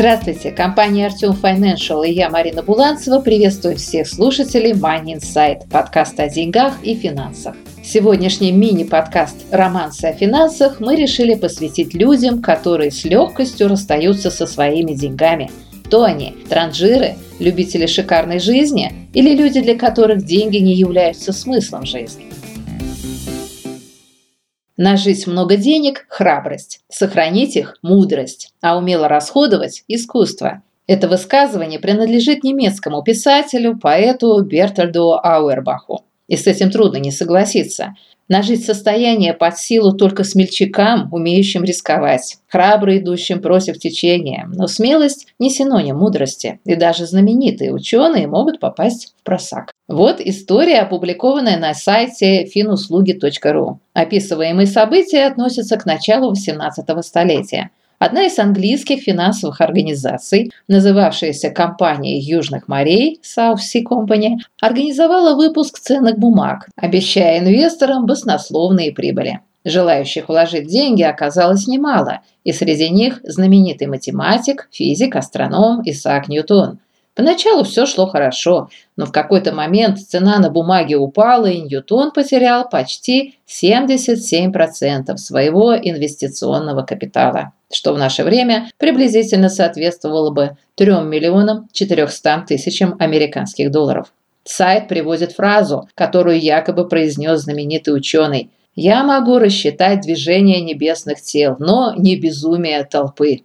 Здравствуйте, компания Артем Financial и я, Марина Буланцева, приветствую всех слушателей Money Insight, подкаста о деньгах и финансах. Сегодняшний мини-подкаст «Романсы о финансах» мы решили посвятить людям, которые с легкостью расстаются со своими деньгами. Кто они? Транжиры? Любители шикарной жизни? Или люди, для которых деньги не являются смыслом жизни? Нажить много денег – храбрость, сохранить их – мудрость, а умело расходовать – искусство. Это высказывание принадлежит немецкому писателю, поэту Бертольду Ауэрбаху. И с этим трудно не согласиться – Нажить состояние под силу только смельчакам, умеющим рисковать, храбро идущим против течения. Но смелость не синоним мудрости, и даже знаменитые ученые могут попасть в просак. Вот история, опубликованная на сайте finuslуги.ru. Описываемые события относятся к началу XVIII столетия. Одна из английских финансовых организаций, называвшаяся Компанией Южных морей South Sea Company, организовала выпуск ценных бумаг, обещая инвесторам баснословные прибыли. Желающих вложить деньги оказалось немало, и среди них знаменитый математик, физик, астроном Исаак Ньютон – Поначалу все шло хорошо, но в какой-то момент цена на бумаге упала, и Ньютон потерял почти 77% своего инвестиционного капитала, что в наше время приблизительно соответствовало бы 3 миллионам 400 тысячам американских долларов. Сайт приводит фразу, которую якобы произнес знаменитый ученый. «Я могу рассчитать движение небесных тел, но не безумие толпы».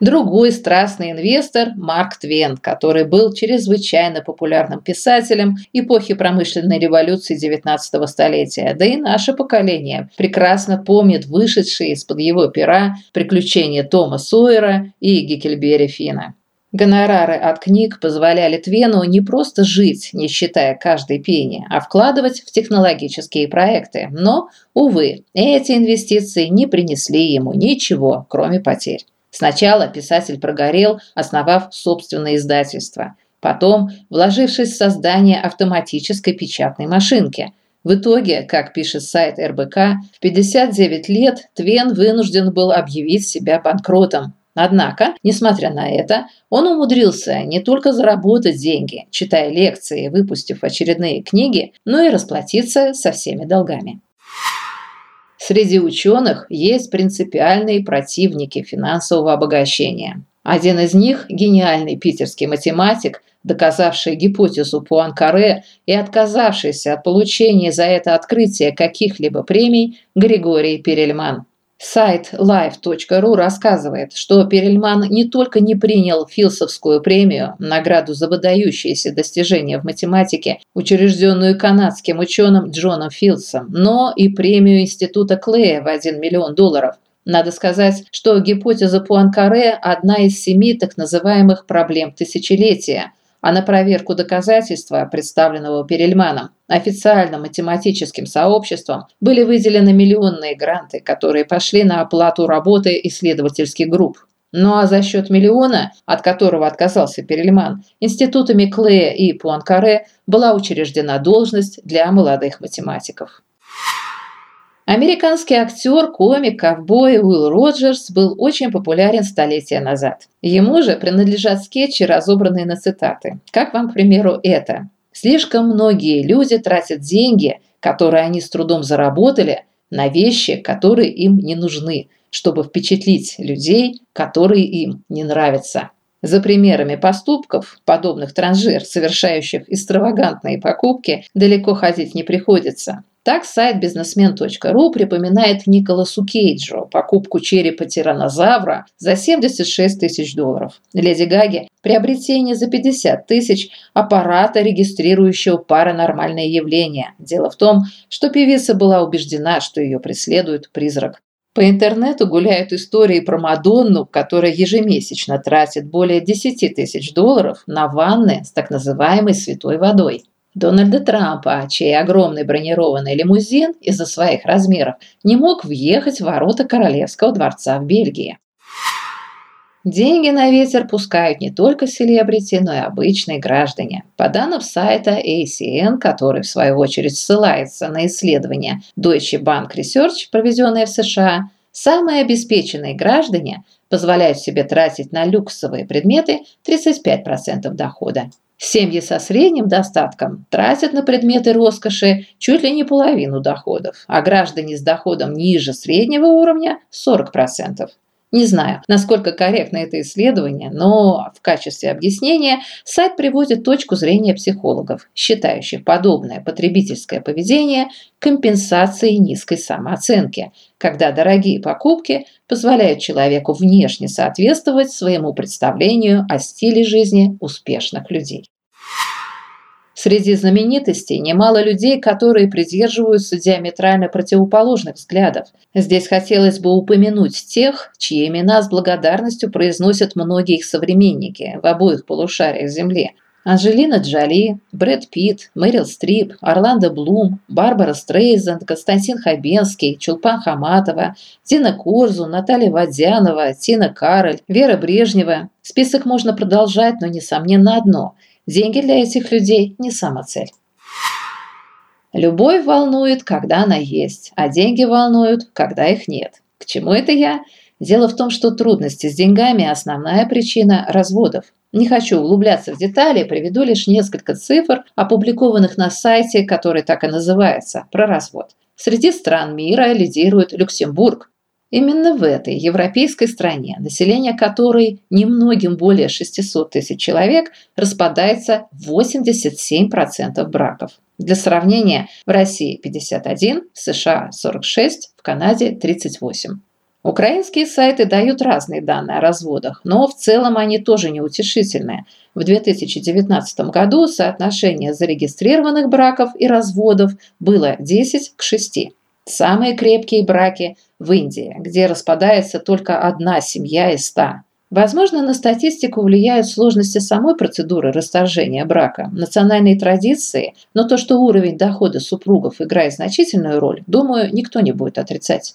Другой страстный инвестор – Марк Твен, который был чрезвычайно популярным писателем эпохи промышленной революции XIX столетия. Да и наше поколение прекрасно помнит вышедшие из-под его пера приключения Тома Сойера и Геккельбери Фина. Гонорары от книг позволяли Твену не просто жить, не считая каждой пени, а вкладывать в технологические проекты. Но, увы, эти инвестиции не принесли ему ничего, кроме потерь. Сначала писатель прогорел, основав собственное издательство. Потом, вложившись в создание автоматической печатной машинки. В итоге, как пишет сайт РБК, в 59 лет Твен вынужден был объявить себя банкротом. Однако, несмотря на это, он умудрился не только заработать деньги, читая лекции и выпустив очередные книги, но и расплатиться со всеми долгами. Среди ученых есть принципиальные противники финансового обогащения. Один из них – гениальный питерский математик, доказавший гипотезу Пуанкаре и отказавшийся от получения за это открытие каких-либо премий Григорий Перельман. Сайт live.ru рассказывает, что Перельман не только не принял Филсовскую премию, награду за выдающиеся достижения в математике, учрежденную канадским ученым Джоном Филдсом, но и премию Института Клея в 1 миллион долларов. Надо сказать, что гипотеза Пуанкаре – одна из семи так называемых проблем тысячелетия – а на проверку доказательства, представленного Перельманом, официальным математическим сообществом были выделены миллионные гранты, которые пошли на оплату работы исследовательских групп. Ну а за счет миллиона, от которого отказался Перельман, институтами Клея и Пуанкаре была учреждена должность для молодых математиков. Американский актер, комик, ковбой Уилл Роджерс был очень популярен столетия назад. Ему же принадлежат скетчи, разобранные на цитаты. Как вам, к примеру, это? Слишком многие люди тратят деньги, которые они с трудом заработали, на вещи, которые им не нужны, чтобы впечатлить людей, которые им не нравятся. За примерами поступков, подобных транжир, совершающих экстравагантные покупки, далеко ходить не приходится. Так сайт бизнесмен.ру припоминает Николасу Кейджу покупку черепа тиранозавра за 76 тысяч долларов. Леди Гаги – приобретение за 50 тысяч аппарата, регистрирующего паранормальные явления. Дело в том, что певица была убеждена, что ее преследует призрак. По интернету гуляют истории про Мадонну, которая ежемесячно тратит более 10 тысяч долларов на ванны с так называемой святой водой. Дональда Трампа, чей огромный бронированный лимузин из-за своих размеров не мог въехать в ворота Королевского дворца в Бельгии. Деньги на ветер пускают не только селебрити, но и обычные граждане. По данным сайта ACN, который в свою очередь ссылается на исследование Deutsche Bank Research, проведенное в США, самые обеспеченные граждане позволяют себе тратить на люксовые предметы 35% дохода. Семьи со средним достатком тратят на предметы роскоши чуть ли не половину доходов, а граждане с доходом ниже среднего уровня – 40%. Не знаю, насколько корректно это исследование, но в качестве объяснения сайт приводит точку зрения психологов, считающих подобное потребительское поведение компенсацией низкой самооценки, когда дорогие покупки позволяют человеку внешне соответствовать своему представлению о стиле жизни успешных людей. Среди знаменитостей немало людей, которые придерживаются диаметрально противоположных взглядов. Здесь хотелось бы упомянуть тех, чьи имена с благодарностью произносят многие их современники в обоих полушариях Земли. Анжелина Джоли, Брэд Питт, Мэрил Стрип, Орландо Блум, Барбара Стрейзенд, Константин Хабенский, Чулпан Хаматова, Тина Корзу, Наталья Водянова, Тина Кароль, Вера Брежнева. Список можно продолжать, но несомненно одно – Деньги для этих людей не самоцель. Любовь волнует, когда она есть, а деньги волнуют, когда их нет. К чему это я? Дело в том, что трудности с деньгами – основная причина разводов. Не хочу углубляться в детали, приведу лишь несколько цифр, опубликованных на сайте, который так и называется – про развод. Среди стран мира лидирует Люксембург Именно в этой европейской стране, население которой немногим более 600 тысяч человек, распадается 87% браков. Для сравнения, в России 51, в США 46, в Канаде 38. Украинские сайты дают разные данные о разводах, но в целом они тоже неутешительные. В 2019 году соотношение зарегистрированных браков и разводов было 10 к 6. Самые крепкие браки в Индии, где распадается только одна семья из ста. Возможно, на статистику влияют сложности самой процедуры расторжения брака, национальные традиции, но то, что уровень дохода супругов играет значительную роль, думаю, никто не будет отрицать.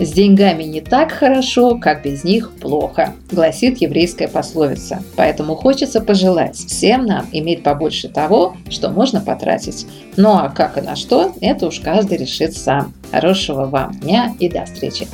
«С деньгами не так хорошо, как без них плохо», гласит еврейская пословица. Поэтому хочется пожелать всем нам иметь побольше того, что можно потратить. Ну а как и на что, это уж каждый решит сам. Хорошего вам дня и до встречи!